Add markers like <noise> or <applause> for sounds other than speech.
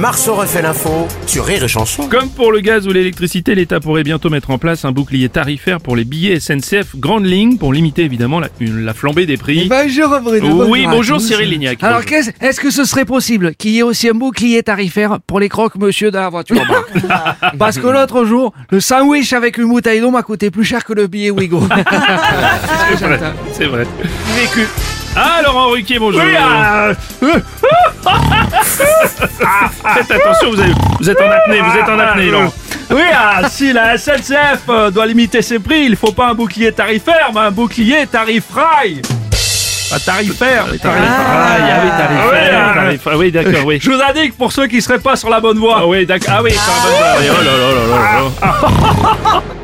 Marceau refait l'info sur Rire et Chanson. Comme pour le gaz ou l'électricité, l'État pourrait bientôt mettre en place un bouclier tarifaire pour les billets SNCF grande ligne pour limiter évidemment la, une- la flambée des prix. Bonjour Bruno. oui, bonjour tous. Cyril Lignac. Alors, est-ce que ce serait possible qu'il y ait aussi un bouclier tarifaire pour les croque-monsieur de la voiture? <laughs> Parce que l'autre jour, le sandwich avec une bouteille d'eau m'a coûté plus cher que le billet Wigo. <laughs> C'est vrai, c'est vrai. Vécu. Ah, Laurent Ruquier, bonjour. euh, <laughs> Faites attention, vous, avez- vous êtes en apnée, vous êtes en apnée, Laurent. Oui, ah, si la SNCF euh, doit limiter ses prix, il faut pas un bouclier tarifaire, mais un bouclier tarif rail. Pas tarifaire, mais tarif Ah, rail. ah oui, tarifaire, Ah tarif- oui, d'accord, oui. <laughs> Je vous indique pour ceux qui seraient pas sur la bonne voie. Ah oui, d'accord. Ah oui, c'est un bon Oh là là là là <laughs>